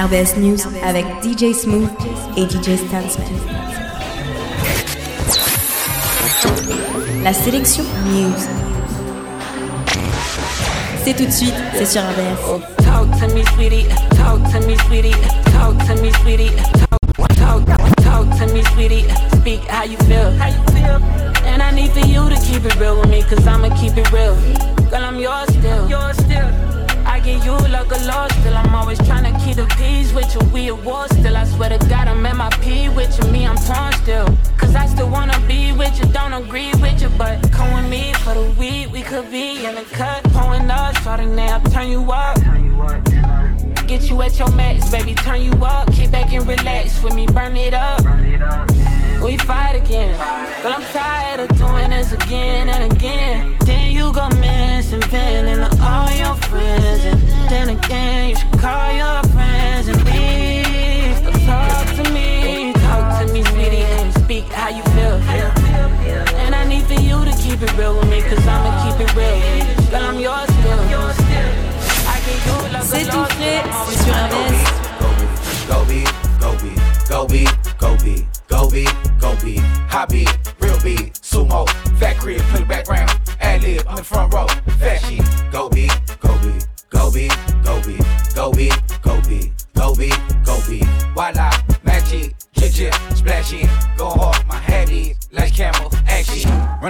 RBS News avec DJ Smooth et DJ Stansman. La sélection News. C'est tout de suite, c'est sur RBS. Talk me, sweetie. Speak how you feel. And I need for you to keep it real with me, cause I'ma keep it real. Girl, I'm. Yours still. You like a loss still. I'm always trying to keep the peace with you. We at war still. I swear to God, I'm at my P with you. Me, I'm torn still. Cause I still wanna be with you. Don't agree with you, but come with me for the week. We could be in the cut. Pulling up, starting now, turn you up. Get you at your max, baby. Turn you up. Kick back and relax with me. Burn it up. We fight again. But I'm tired of doing this again and again. Then you go missing, feeling all your friends. And then again, you should call your friends and leave. So talk to me, talk to me, sweetie, and speak how you feel. And I need for you to keep it real with me, cause I'ma keep it real. Girl, I'm yours still. C'est tout frais, c'est sur RDS. Go be, go be, go be, go be, go be, go be, high beat, real beat, sumo, fat crib, put the background, ad lib, I'm in the front row,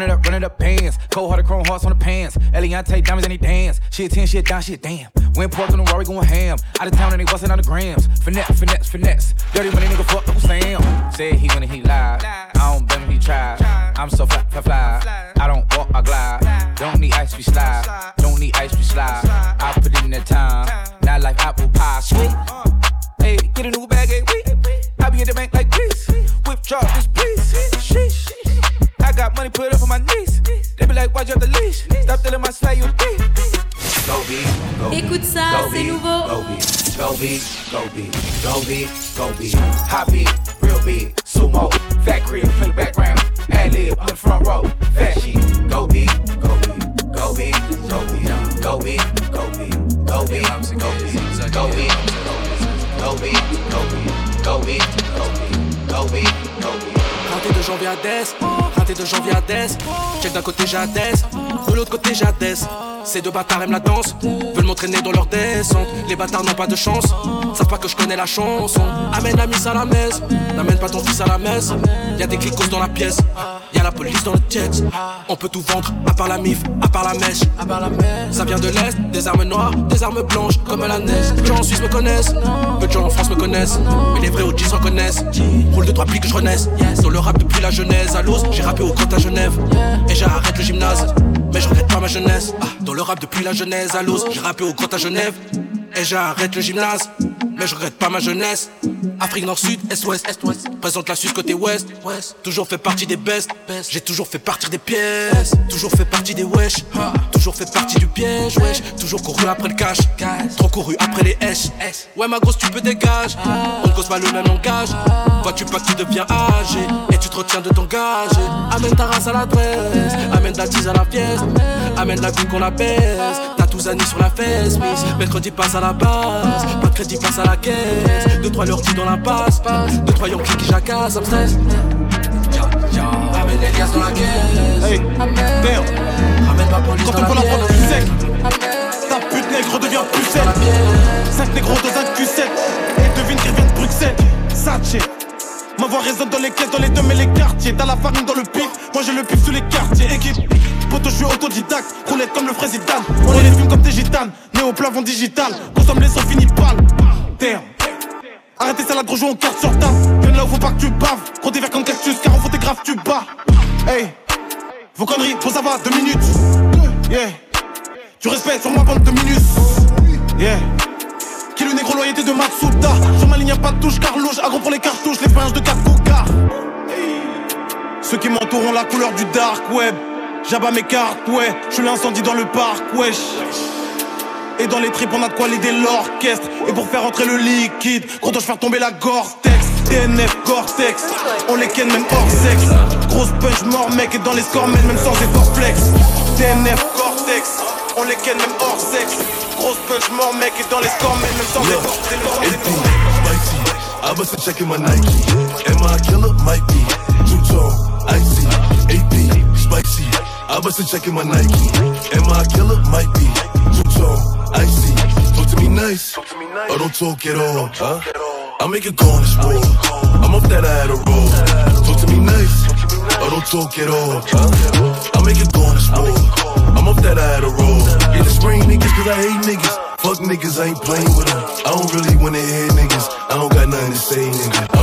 Run it up, run it up, pants, cold hearted chrome hearts on the pants, Eliante diamonds and he dance, shit 10, shit down, shit damn. Went pork on the Rory going ham. Out of town and they bustin' on the grams. Finesse, finesse, finesse. Dirty money nigga fuck Uncle Sam. Said he when he lied. I don't blame him, he tried. I'm so fly, fly, fly. I don't walk, I glide. Don't need ice, we slide. Don't need ice, we slide. I put in that time. Not like apple pie, beat, go beat, go beat, go beat, hot beat, real beat, sumo, fat crib, play background, ad lib, on the front row, fat sheet, go beat, go beat, go beat, go beat, go beat, go beat, go beat, go beat, go beat, go beat, go beat, go beat, go beat, go beat. Raté de janvier à Dess, raté de janvier à Dess, check d'un côté j'ai de l'autre côté j'ai ces deux bâtards aiment la danse, veulent m'entraîner dans leur descente. Les bâtards n'ont pas de chance, savent pas que je connais la chanson. Amène la miss à la messe, n'amène pas ton fils à la messe. Y'a des clicos dans la pièce, y'a la police dans le jet. On peut tout vendre, à part la mif, à part la mèche. Ça vient de l'Est, des armes noires, des armes blanches, comme la neige. Peu gens en Suisse me connaissent, peu de gens en France me connaissent. Mais les vrais OGs se reconnaissent. Roule de trois plis que je renaisse. Dans le rap depuis la genèse, à l'os, j'ai rappé au compte à Genève. Et j'arrête le gymnase, mais je regrette Ah, dans le rap depuis la genèse à l'os, j'ai rappé au Grotte à Genève. Et j'arrête le gymnase, mais je regrette pas ma jeunesse. Afrique Nord-Sud, Est-Ouest, Est-Ouest. Présente la Suisse côté Ouest, Ouest. Toujours fait partie des best, J'ai toujours fait partir des pièces, toujours fait partie des wesh. Toujours fait partie du piège, wesh. Toujours couru après le cash, trop couru après les S. Ouais, ma grosse, tu peux dégager. On ne cause pas le même langage. Vois-tu pas que tu deviens âgé et tu te retiens de t'engager. Amène ta race à l'adresse, amène ta tise à la pièce, amène la vie qu'on apaise. T'as tous amis sur la fesse, mercredi passe à la base, pas de crédit passe à la caisse. Deux, trois leur dans la passe, deux, trois yonkies qui jacassent, ça me stresse. Amène les liasses dans la caisse. Hey, damn. Ramène ma police Quand on peut la prendre du sec, ta pute nègre devient plus sec. 5 négros dans un Q7, et devine qu'il vient de Bruxelles. Saché. Ma voix résonne dans les caisses, dans les deux mais les quartiers. T'as la farine dans le pif, moi j'ai le pif sous les quartiers. Équipe, poto, je suis autodidacte. Roulette comme le fraise On les fume comme des gitanes, né au plafond digital. Consomme les sons finis pâle. Terre. Arrêtez ça la gros joue en carte sur table. Viens là où faut pas que tu baves. Gros des verres comme cactus, car on photographe, tu bats. Hey, vos conneries, faut ça va, deux minutes. Yeah, tu respectes sur ma bande de minutes. Yeah. Qui le négro loyauté de Matsuda? Sur ma ligne y'a pas de touche carlouche Agro pour les cartouches, les pinces de 4 coca Ceux qui m'entourent la couleur du dark web J'abats mes cartes, ouais. Je suis l'incendie dans le parc, wesh. Et dans les tripes on a de quoi l'aider l'orchestre. Et pour faire entrer le liquide Gros dois faire tomber la Gore-Tex? TNF, Gore-Tex. On les ken même hors sexe. Grosse punch mort mec Et dans les scores même sans effort flex. TNF, Gore-Tex. On les ken même hors sexe. Grosse punch mort mec Et dans les scores même sans effort killer? Might be. Icy. I bust a check in my Nike. Am I a killer? Might be. Two tone, icy. Talk to me nice, or don't talk at all. Huh? I make it go on this road. I'm off that I had a roll. Talk to me nice, or don't talk at all. Huh? I make it go on this road. I'm off that I had a roll. Yeah, the spring niggas, cause I hate niggas. Fuck niggas, I ain't playing with them. I don't really wanna hear niggas. I don't got nothing to say, nigga.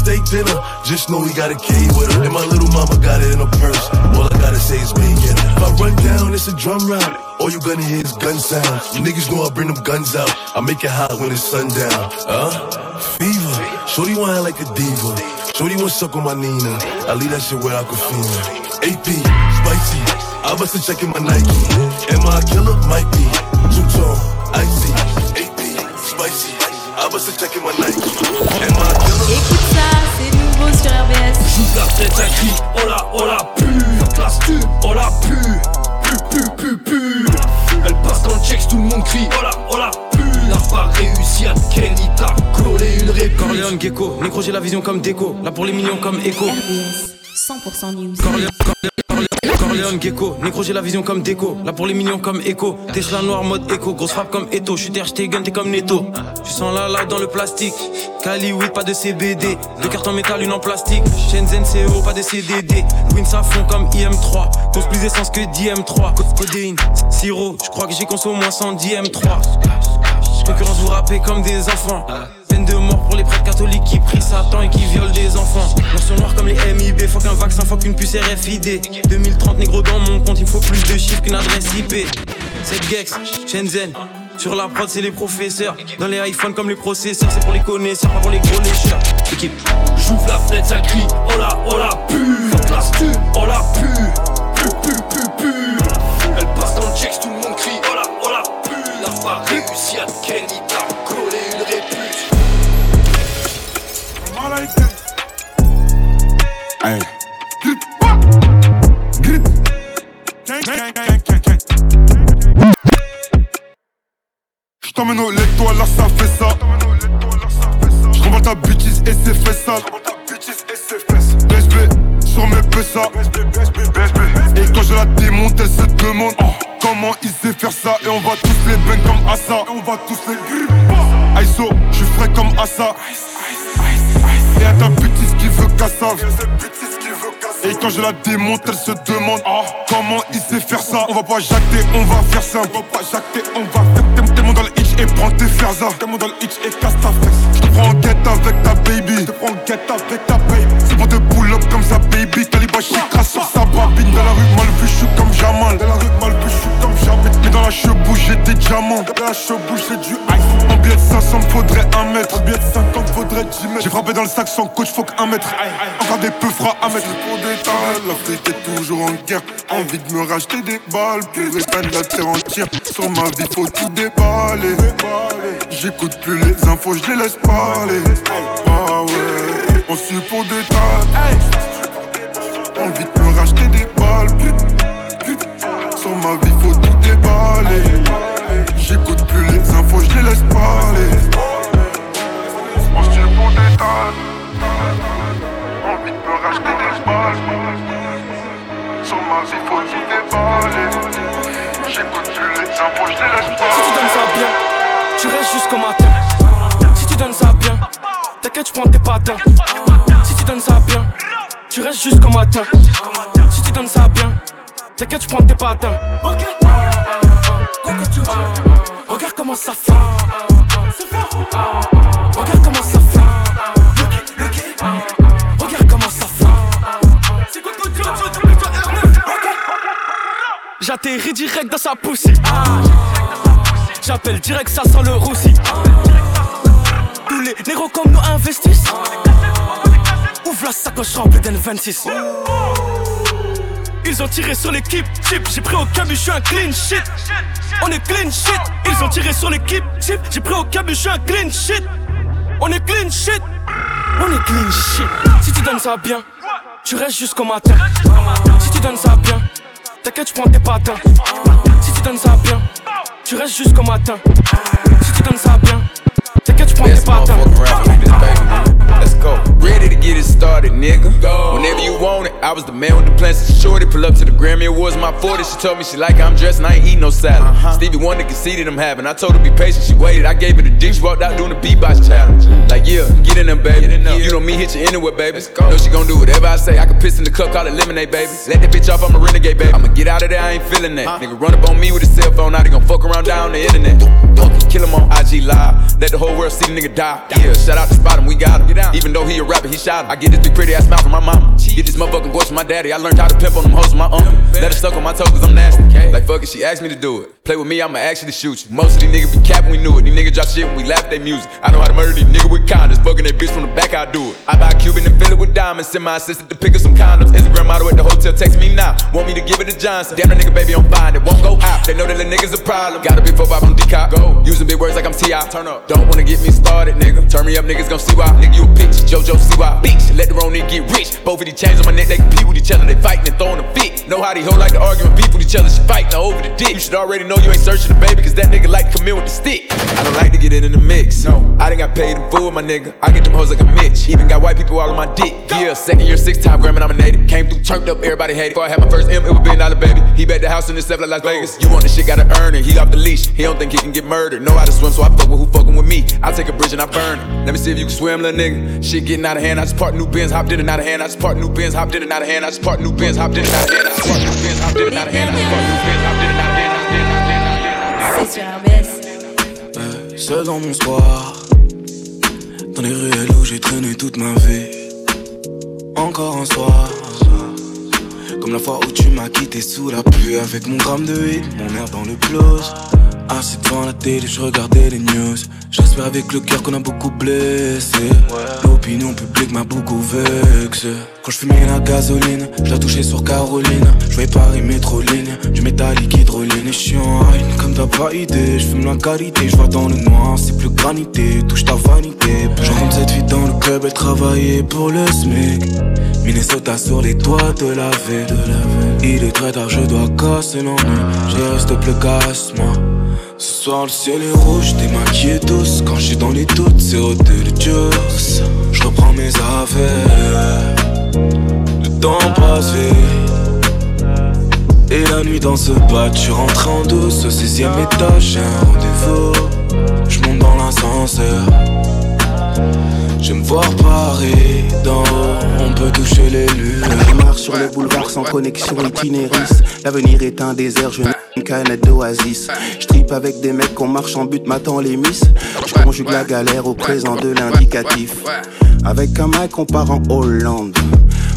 Steak dinner. Just know he got a key with him. And my little mama got it in her purse. All I gotta say is wait, get If I run down, it's a drum round. All you gonna hear is gun sounds. You niggas know I bring them guns out. I make it hot when it's sundown. Huh? Fever. Shorty wanna like a diva. Shorty wanna suck on my Nina. I leave that shit where I can feel it. AP, spicy. I bust a check in my Nike. Am I a killer? Might be. Two tone, icy, AP, spicy. I bust a check in my Nike. Sur RBS. La tête, ça crie, oh la, oh la pue, classe tu, oh la pue, pu, pu, pu, pu. Elle passe dans le checks, tout le monde crie, oh la, oh la pue. N'a pas réussi à Kenny, t'as collé une réplique. Corleone Gecko, négro j'ai la vision comme déco, là pour les millions comme écho. RBS, 100% news. Corleone, Corleone, Corleone, Gecko, négro j'ai la vision comme déco, là pour les millions comme écho. T'es la noire mode écho, grosse frappe comme Eto, je suis gun, t'es comme Neto. Tu sens la light dans le plastique, Cali oui pas de CBD, deux cartes en métal, une en plastique. Shenzhen CO, pas de CDD, Win ça fond comme IM3, cause plus d'essence que d'IM3. Codéine, sirop, je crois que j'ai consommé au moins 110 M3. Concurrence vous rappez comme des enfants. Pour les prêtres catholiques qui prient Satan et qui violent des enfants. Noir sur noir comme les MIB, faut qu'un vaccin, faut qu'une puce RFID. 2030 négro dans mon compte, il faut plus de chiffres qu'une adresse IP. C'est Gex, Shenzhen. Sur la prod, c'est les professeurs. Dans les iPhones comme les processeurs, c'est pour les connaisseurs, pas pour les gros lécheurs. Équipe. J'ouvre la fenêtre, ça crie, oh la, oh la pue, classe tu, oh la pue, pu, pu, pu, pu. Elle passe dans le checks, tout le monde crie, oh la, oh la pue. N'a pas réussi à Kenny, Lait, toi là ça fait ça. J'renvoie ta bêtise et c'est fait ça. BSB sur mes PSA. Et quand je la démonte, elle se demande comment il sait faire ça. Et on va tous les bang comme Assa. Et on va tous les grip. Aiso, j'suis frais comme Assa. Et à ta bêtise qui veut cassave. Et quand je la démonte, elle se demande comment il sait faire ça. On va pas jacter, on va faire ça. On va pas jacter, on va faire. Mon dans le hitch et prends tes. T'es mon dans le hitch et casse ta fesse. Je te prends en guette avec ta baby. Je te prends en guette avec ta baby. C'est pour te pull up comme ça, baby. Calibre chicra sur sa babine. Dans la rue, mal vu, je comme Jamal. Dans la rue, mal vu, je comme Jamal. Mais dans la chebouche, j'ai des diamants. Dans la chebouche, j'ai du ice. En billet de 500, me faudrait un mètre. J'ai frappé dans le sac sans coach, faut qu'un mètre. Encore des peu fera un mètre. Pour des l'Afrique est toujours en guerre. Envie de me racheter des balles. Pour éteindre la terre entière. Sur ma vie, faut tout déballer. J'écoute plus les infos, je les laisse parler. Ah ouais, on suit pour des tas. Envie de me racheter des balles. Sur ma vie, faut tout déballer. J'écoute plus les infos, je les laisse parler. Matin. Si tu donnes ça bien, t'inquiète, je prends tes patins. Regarde comment ça fait. Regarde comment ça fait. Regarde comment ça fait. J'atterris direct dans sa poussée. J'appelle direct, ça sent le roussi. Tous les négros comme nous investissent. La sacoche remplie d'N26. Ils ont tiré sur l'équipe type. J'ai pris au cabus, je un clean shit. On est clean shit. Ils ont tiré sur l'équipe type. J'ai pris au cabus, je un clean shit. On est clean shit. On est clean shit. Si tu donnes ça bien, tu restes jusqu'au matin. Si tu donnes ça bien, t'inquiète, je prends tes patins. Si tu donnes ça bien, tu restes jusqu'au matin. Si tu donnes ça bien, I was the man with the plans to shorty. Pull up to the Grammy Awards, my 40. She told me she like how I'm dressed and I ain't eat no salad. Uh-huh. Stevie Wonder conceded I'm having. I told her be patient, she waited. I gave her the dick, she walked out doing the beatbox challenge. Like, yeah, get in there, baby. In there. You know me, hit you anywhere, baby. Know she gon' do whatever I say. I can piss in the cup, call it lemonade, baby. Let that bitch off, I'm a renegade, baby. I'ma get out of there, I ain't feeling that. Huh? Nigga run up on me with a cell phone, now they gon' fuck around down the internet. Kill him on IG Live, let the whole world see the nigga die. Yeah, shout out to Spot him, we got him. Even though he a rapper, he shot him. I get this big pretty ass mouth from my mama. Get this motherfucking voice from my daddy. I learned how to pimp on them hoes from my uncle. Let her suck on my toe cause I'm nasty. Like fuck it, she asked me to do it. Play with me, I'ma actually shoot you. Most of these niggas be capping, we knew it. These niggas drop shit we laugh at their music. I know how to murder these niggas with kindness. Fucking that bitch from the back, I do it. I buy a Cuban and fill it with diamonds. Send my assistant to pick up some condoms. Instagram model at the hotel, text me now. Want me to give it to Johnson. Damn, the nigga baby on fine, it won't go out. They know that the niggas a problem. Gotta be 4 5 on decop. Go. Using big words like I'm T.I. Turn up. Don't wanna get me started, nigga. Turn me up, niggas gon' see why. Nigga, you a bitch. JoJo, see why. Bitch, let the wrong nigga get rich. Both of these chains on my neck, they compete with each other. They fighting and throwing a fit. Know how they hold like to argue and beef with each other. She fighting over the dick. You should already know you ain't searching the baby, cause that nigga like to come in with the stick. I don't like to get it in the mix. No, I done got paid in full, my nigga. I get them hoes like a Mitch. Even got white people all on my dick. Yeah, second year, six time Grammy nominated. Came through, turned up, everybody hated. Before I had my first M, it was billion dollar baby. He bet the house in the stuff like Las Vegas. You want the shit, gotta earn it. He off the leash. He don't think he can get murdered. Know how to swim, so I fuck with who fucking with me. I take a bridge and I burn it. Let me see if you can swim, little nigga. Shit getting out of hand. I just part new bins, hopped in and out of hand. I just part new bins, hopped in and out of hand. I just part new bins, hopped in and out of hand. I just part new bins, hopped in and out of hand. I just part new bins, hopped in and out of hand. C'est sur RBS. Euh, seul dans mon soir, dans les ruelles où j'ai traîné toute ma vie. Encore un soir, comme la fois où tu m'as quitté sous la pluie avec mon gramme de hit, mon air dans le blues. Assis devant la télé, je regardais les news. J'espère avec le cœur qu'on a beaucoup blessé. L'opinion publique m'a beaucoup vexé. Quand je fumais la gasoline, je la touchais sur Caroline. Je voyais Paris métro ligne, du métallique hydroline. Et je suis en comme t'as pas idée. Je fume la qualité, je vois dans le noir, c'est plus granité. Touche ta vanité. Je rentre cette fille dans le club, elle travaillait pour le SMIC. Minnesota sur les toits de la ville. Il est très tard, je dois casser l'ennui. Je reste plus casse, moi. Ce soir le ciel est rouge, t'es maquillée douce Quand suis dans les doutes, c'est ôter le juice Je reprends mes affaires Et la nuit dans ce bas, tu rentres en douce Au 16ème étage, un rendez-vous Je monte dans l'ascenseur je me voir Paris d'en haut, on peut toucher les lunes. Je marche sur le boulevard sans connexion itinéris. L'avenir est un désert, je n'ai une canette d'oasis. Je tripe avec des mecs qu'on marche en but, m'attend les miss. Je conjugue la galère au présent de l'indicatif. Avec un mec, on part en Hollande.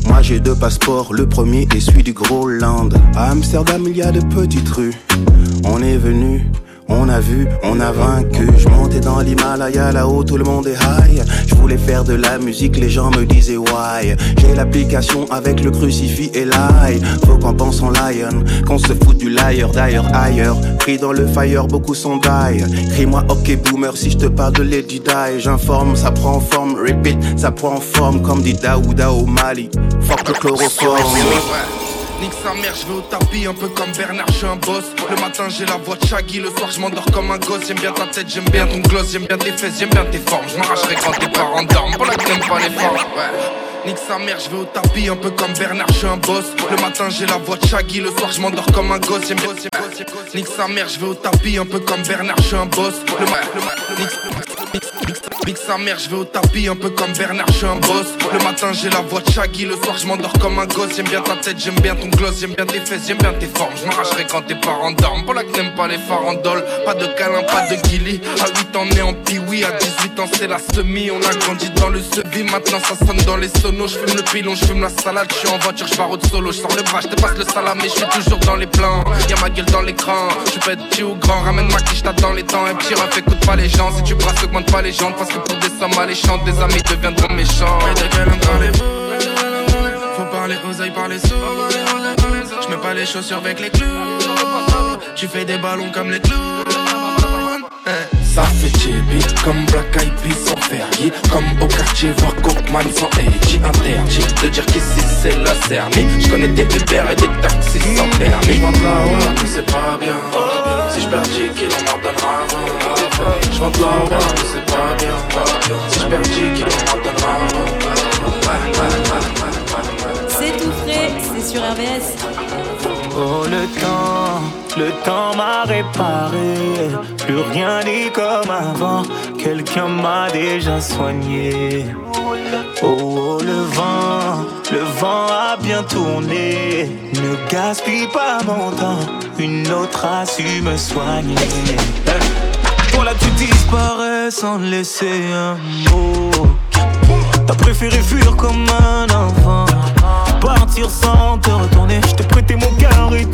Moi j'ai deux passeports, le premier est celui du Groenland. À Amsterdam, il y a de petites rues. On est venu on a vu, on a vaincu. Je montais dans l'Himalaya, là-haut tout le monde est high. Je voulais faire de la musique, les gens me disaient why. J'ai l'application avec le crucifix et l'ail. Faut qu'on pense en lion, qu'on se fout du liar d'ailleurs ailleurs. Pris dans le fire, beaucoup sont die. Crie-moi ok boomer si je te parle de Lady. J'informe, ça prend forme, repeat, ça prend forme comme dit Daouda au Mali. Fuck le chloroforme. Nique sa mère, je vais au tapis, un peu comme Bernard, je suis un boss. Le matin, j'ai la voix de Shaggy, le soir, je m'endors comme un gosse. J'aime bien ta tête, j'aime bien ton gloss, j'aime bien tes fesses, j'aime bien tes formes. Je m'arracherai quand tes parents dorment, pour la que pas les formes. Nique sa mère, je vais au tapis, un peu comme Bernard, je suis un boss. Le matin, j'ai la voix de Shaggy, le soir, je m'endors comme un gosse. J'aime bien Nique sa mère, je vais au tapis, un peu comme Bernard, je suis un boss. Le Nique sa mère, je vais au tapis, un peu comme Bernard, je suis un boss. Le matin, j'ai la voix de Shaggy, le soir, je m'endors comme un gosse. J'aime bien ta tête, j'aime bien ton gloss, j'aime bien tes fesses, j'aime bien tes formes. Je m'arracherai quand tes parents dorment. Pour la que t'aimes pas les farandoles, pas de câlin, pas de guilly. À 8 ans, on est en piwi, à 18 ans, c'est la semi. On a grandi dans le sebi, maintenant ça sonne dans les sonos. Je fume le pilon, je fume la salade, je suis en voiture, je pars au solo. Je sors le bras, je te passe le salam, mais je suis toujours dans les plans. Y'a ma gueule dans l'écran, je peux être petit ou grand, ramène ma quiche, t'attends les temps. Un petit ref, écoute pas les gens, si tu brasses, augmente pas les gens. Parce que pour des sommes alléchantes, des amis deviendront méchants. Et de quel parlez-vous Faut parler oseille, parler sous. Je mets pas les chaussures avec les clous. Tu fais des ballons comme les clous. Ça fait chibi comme Black Eyed Peas sans Fergie Comme au quartier voir Cockman sans Edgy Interdit. De dire qu'ici c'est la Cerny. Je connais des Uber et des taxis sans permis. J'vends de la mais c'est pas bien. Si j'perds 10 kilos on m'en donnera 20 J'vends de la mais c'est pas bien. Si j'perds 10 kilos on m'en donnera 20 C'est tout frais, c'est sur RBS. Oh le temps, le temps m'a réparé. Plus rien n'est comme avant. Quelqu'un m'a déjà soigné. Oh, oh, le vent, le vent a bien tourné. Ne gaspille pas mon temps. Une autre a su me soigner. Toi là tu disparais sans laisser un mot. T'as préféré fuir comme un enfant. Partir sans te retourner. Je t'ai prêté mon cœur et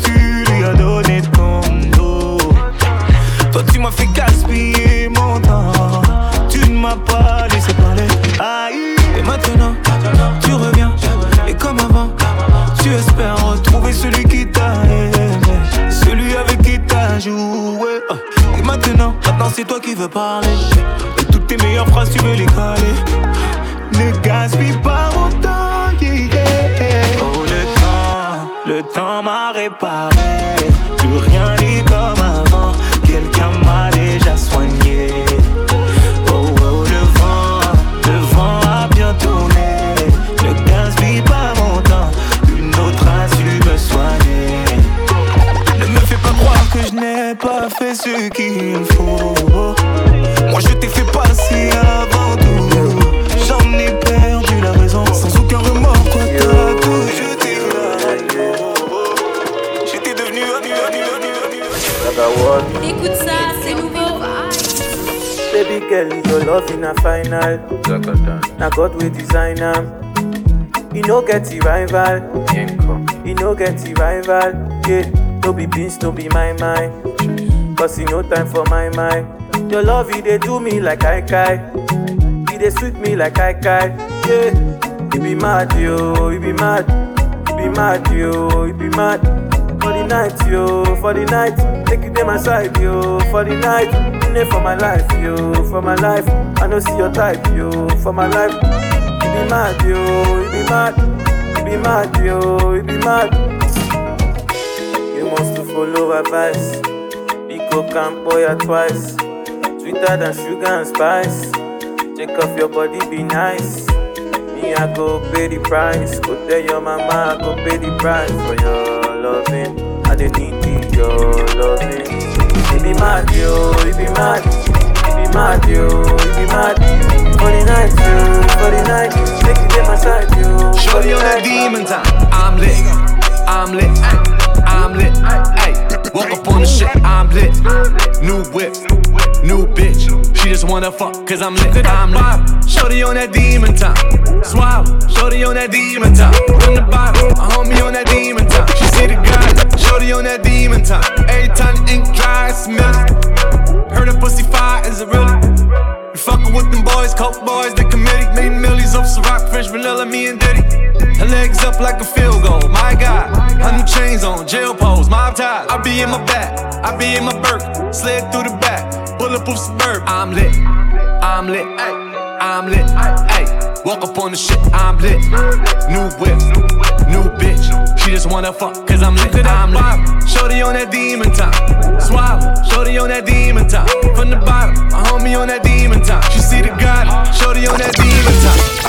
final. Now God will design am. You no get the rival. You no get the rival. Yeah, no be beans, no be my mind. Cause you no time for my mind. Your love, you dey do me like I kai. You dey sweet me like I kai. Yeah, you be mad, yo, you be mad. You be mad, yo, you be mad. For the night, yo, for the night. Take you my side, yo, for the night. There for my life, yo, for my life. I know see your type, yo, for my life. You be mad, yo, you be mad. You be mad, yo, you be mad. You must to follow advice. Pico Campoya twice. Sweeter than sugar and spice. Take off your body, be nice. Me, I go pay the price. Go tell your mama, I go pay the price for your loving. I dey need the- your loving. You be mad, yo, you be mad. You be mad, yo, you be mad. For the night, yo, for the night. Take you to my side, yo. Shorty on that demon time. I'm lit. I'm lit. I'm lit. Ay, woke up on the shit. I'm lit. New whip. New bitch. She just wanna fuck cause I'm lit. I'm lit. Shorty on that demon time. Swab. Shorty on that demon time. From the bottom. My homie on that demon time. She see the guy. Shorty on that demon time. Every time the ink dry, it's milk. Heard a pussy fire, is it really? You fuckin' with them boys, coke boys, the committee. Made millions off some rock, French vanilla, me and Diddy. Her legs up like a field goal, my God. Her new chains on, jail pose, mob ties. I be in my back, I be in my Burke, slid through the back, bulletproof suburb. I'm lit, I'm lit, ay, I'm lit, ay. Walk up on the shit, I'm lit. New whip, new bitch. She just wanna fuck, cause I'm lit, I'm lit. Shorty on that demon time. Swallow, shorty on that demon time. From the bottom, my homie on that demon time. She see the God, shorty on that demon time.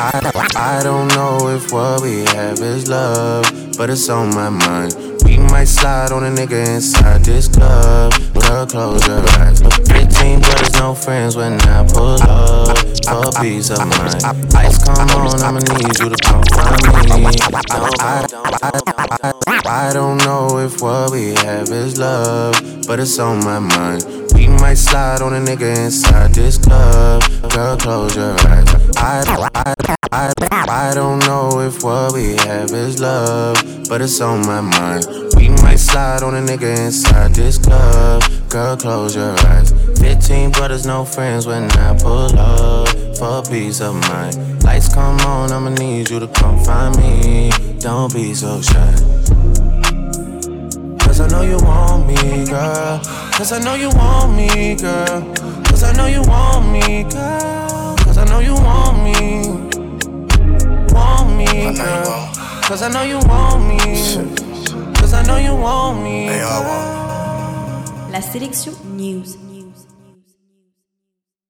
I, I don't know if what we have is love, but it's on my mind. Might slide on a nigga inside this club. Girl, close your eyes. 15 brothers, no friends when I pull up. For peace of mind. Lights come on, I'ma need you to come find me. I, I, I, I don't know if what we have is love, but it's on my mind. We might slide on a nigga inside this club. Girl, close your eyes. I, I, I, I don't know if what we have is love, but it's on my mind. We might slide on a nigga inside this club. Girl, close your eyes. 15 brothers, no friends when I pull up for peace of mind. Lights come on, I'ma need you to come find me. Don't be so shy. Cause I know you want me, girl. Cause I know you want me, girl. Cause I know you want me, girl. Cause I know you want me. Me, girl. Cause I know you want me. Cause I know you want me. La sélection News.